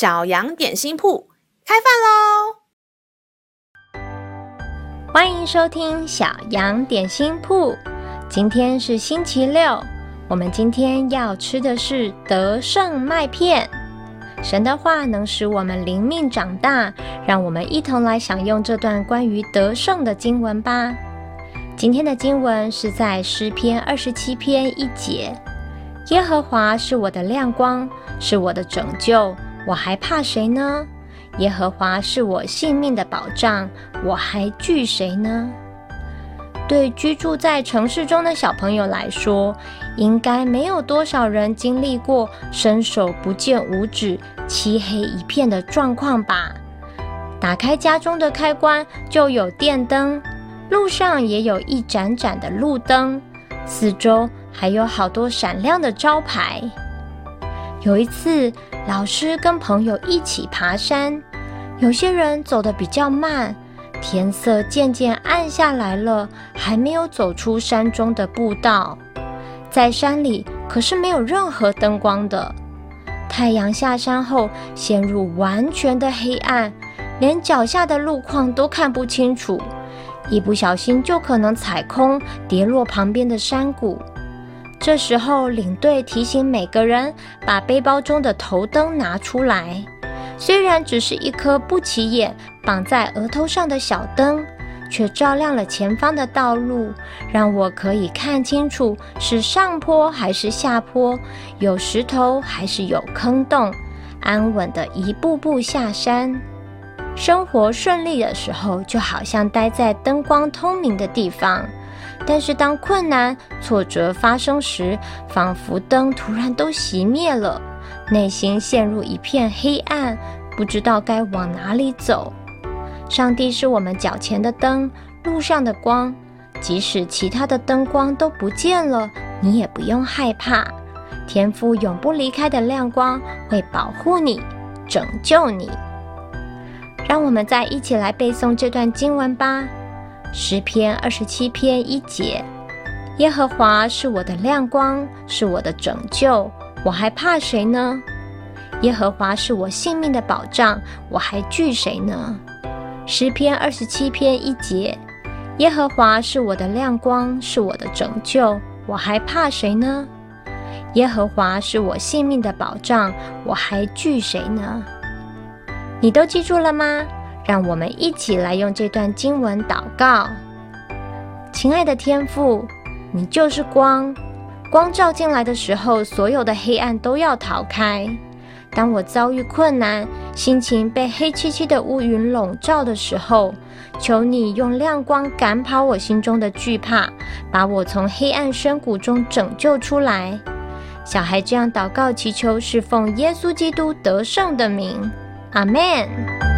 小羊点心铺开饭喽！欢迎收听小羊点心铺。今天是星期六，我们今天要吃的是德胜麦片。神的话能使我们灵命长大，让我们一同来享用这段关于得胜的经文吧。今天的经文是在诗篇二十七篇一节：“耶和华是我的亮光，是我的拯救。”我还怕谁呢？耶和华是我性命的保障，我还惧谁呢？对居住在城市中的小朋友来说，应该没有多少人经历过伸手不见五指、漆黑一片的状况吧？打开家中的开关就有电灯，路上也有一盏盏的路灯，四周还有好多闪亮的招牌。有一次，老师跟朋友一起爬山，有些人走得比较慢，天色渐渐暗下来了，还没有走出山中的步道。在山里可是没有任何灯光的，太阳下山后陷入完全的黑暗，连脚下的路况都看不清楚，一不小心就可能踩空，跌落旁边的山谷。这时候，领队提醒每个人把背包中的头灯拿出来。虽然只是一颗不起眼、绑在额头上的小灯，却照亮了前方的道路，让我可以看清楚是上坡还是下坡，有石头还是有坑洞，安稳地一步步下山。生活顺利的时候，就好像待在灯光通明的地方。但是当困难、挫折发生时，仿佛灯突然都熄灭了，内心陷入一片黑暗，不知道该往哪里走。上帝是我们脚前的灯，路上的光，即使其他的灯光都不见了，你也不用害怕。天父永不离开的亮光会保护你、拯救你。让我们再一起来背诵这段经文吧。诗篇二十七篇一节：耶和华是我的亮光，是我的拯救，我还怕谁呢？耶和华是我性命的保障，我还惧谁呢？诗篇二十七篇一节：耶和华是我的亮光，是我的拯救，我还怕谁呢？耶和华是我性命的保障，我还惧谁呢？你都记住了吗？让我们一起来用这段经文祷告。亲爱的天父，你就是光，光照进来的时候，所有的黑暗都要逃开。当我遭遇困难，心情被黑漆漆的乌云笼罩的时候，求你用亮光赶跑我心中的惧怕，把我从黑暗深谷中拯救出来。小孩这样祷告祈求，是奉耶稣基督得胜的名，阿门。